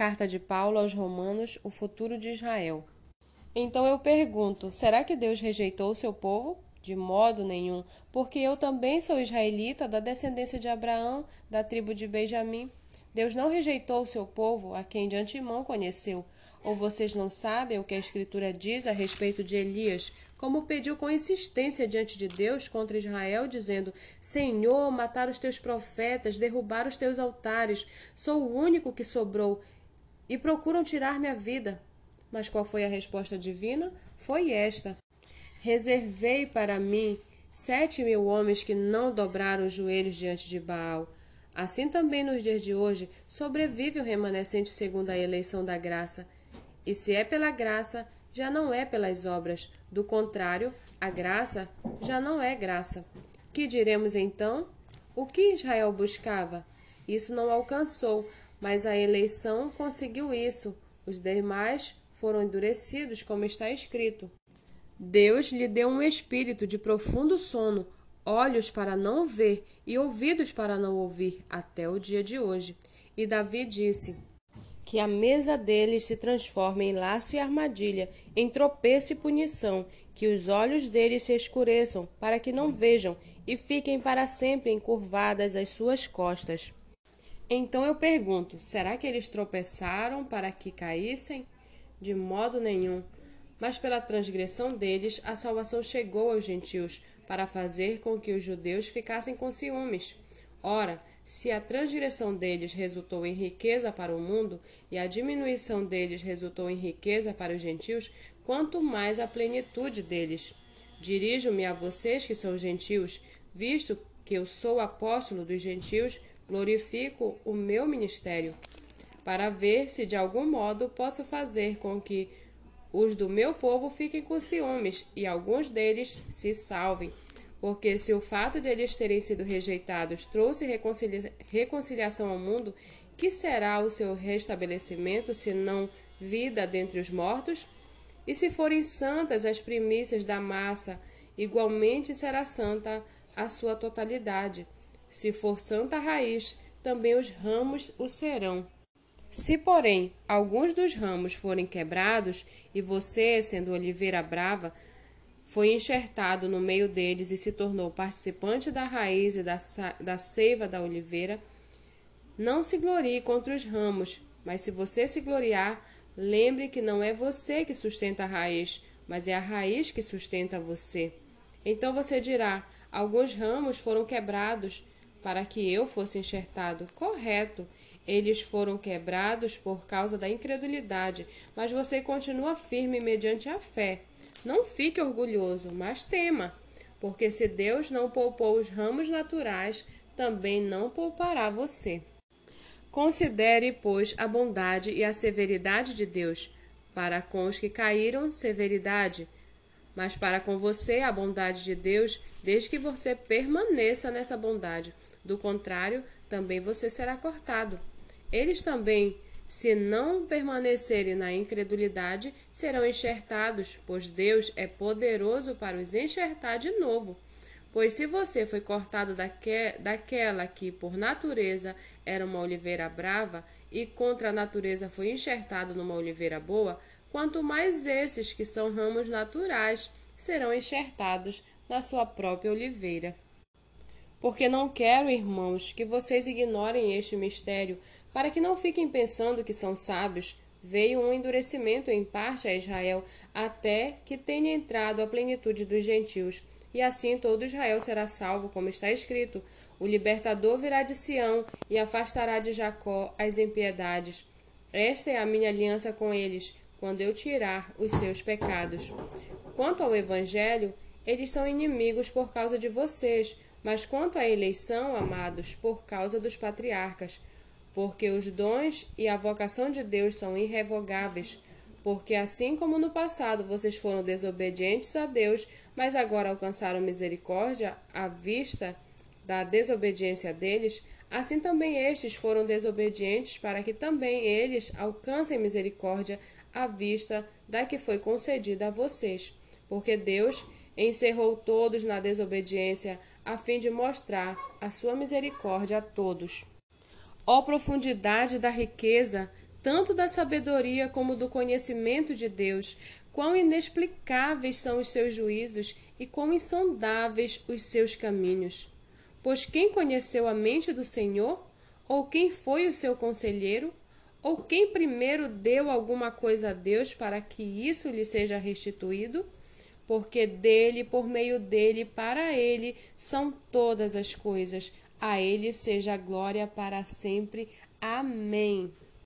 Carta de Paulo aos Romanos, o futuro de Israel. Então eu pergunto: será que Deus rejeitou o seu povo? De modo nenhum, porque eu também sou israelita, da descendência de Abraão, da tribo de Benjamim. Deus não rejeitou o seu povo, a quem de antemão conheceu. Ou vocês não sabem o que a Escritura diz a respeito de Elias, como pediu com insistência diante de Deus contra Israel, dizendo: Senhor, matar os teus profetas, derrubar os teus altares, sou o único que sobrou, e procuram tirar minha vida. Mas qual foi a resposta divina? Foi esta: Reservei para mim sete mil homens que não dobraram os joelhos diante de Baal. Assim também nos dias de hoje sobrevive o remanescente segundo a eleição da graça. E se é pela graça, já não é pelas obras. Do contrário, a graça já não é graça. Que diremos então? O que Israel buscava? Isso não alcançou, mas a eleição conseguiu isso. Os demais foram endurecidos, como está escrito. Deus lhe deu um espírito de profundo sono, olhos para não ver e ouvidos para não ouvir, até o dia de hoje. E Davi disse: Que a mesa deles se transforme em laço e armadilha, em tropeço e punição, que os olhos deles se escureçam, para que não vejam, e fiquem para sempre encurvadas as suas costas. Então eu pergunto: será que eles tropeçaram para que caíssem? De modo nenhum. Mas pela transgressão deles, a salvação chegou aos gentios, para fazer com que os judeus ficassem com ciúmes. Ora, se a transgressão deles resultou em riqueza para o mundo, e a diminuição deles resultou em riqueza para os gentios, quanto mais a plenitude deles. Dirijo-me a vocês que são gentios, visto que eu sou apóstolo dos gentios, glorifico o meu ministério para ver se de algum modo posso fazer com que os do meu povo fiquem com ciúmes e alguns deles se salvem. Porque se o fato de eles terem sido rejeitados trouxe reconcilia reconciliação ao mundo, que será o seu restabelecimento, se não vida dentre os mortos? E se forem santas as primícias da massa, igualmente será santa a sua totalidade. Se for santa raiz, também os ramos o serão. Se, porém, alguns dos ramos forem quebrados, e você, sendo oliveira brava, foi enxertado no meio deles e se tornou participante da raiz e da, da seiva da oliveira, não se glorie contra os ramos, mas se você se gloriar, lembre que não é você que sustenta a raiz, mas é a raiz que sustenta você. Então você dirá: alguns ramos foram quebrados para que eu fosse enxertado. Correto. Eles foram quebrados por causa da incredulidade, mas você continua firme mediante a fé. Não fique orgulhoso, mas tema, porque se Deus não poupou os ramos naturais, também não poupará você. Considere, pois, a bondade e a severidade de Deus. Para com os que caíram, severidade, mas para com você a bondade de Deus, desde que você permaneça nessa bondade. Do contrário, também você será cortado. Eles também, se não permanecerem na incredulidade, serão enxertados, pois Deus é poderoso para os enxertar de novo. Pois se você foi cortado daque, daquela que, por natureza, era uma oliveira brava, e contra a natureza foi enxertado numa oliveira boa, quanto mais esses que são ramos naturais serão enxertados na sua própria oliveira. Porque não quero, irmãos, que vocês ignorem este mistério, para que não fiquem pensando que são sábios, veio um endurecimento em parte a Israel, até que tenha entrado a plenitude dos gentios. E assim todo Israel será salvo, como está escrito: O libertador virá de Sião e afastará de Jacó as impiedades. Esta é a minha aliança com eles, quando eu tirar os seus pecados. Quanto ao evangelho, eles são inimigos por causa de vocês, mas quanto à eleição, amados, por causa dos patriarcas porque os dons e a vocação de Deus são irrevogáveis. Porque assim como no passado vocês foram desobedientes a Deus, mas agora alcançaram misericórdia à vista da desobediência deles, assim também estes foram desobedientes para que também eles alcancem misericórdia à vista da que foi concedida a vocês. Porque Deus encerrou todos na desobediência, a fim de mostrar a sua misericórdia a todos. Ó profundidade da riqueza, tanto da sabedoria como do conhecimento de Deus, quão inexplicáveis são os seus juízos e quão insondáveis os seus caminhos. Pois quem conheceu a mente do Senhor? Ou quem foi o seu conselheiro? Ou quem primeiro deu alguma coisa a Deus para que isso lhe seja restituído? Porque dele, por meio dele, para ele são todas as coisas. A ele seja a glória para sempre. Amém.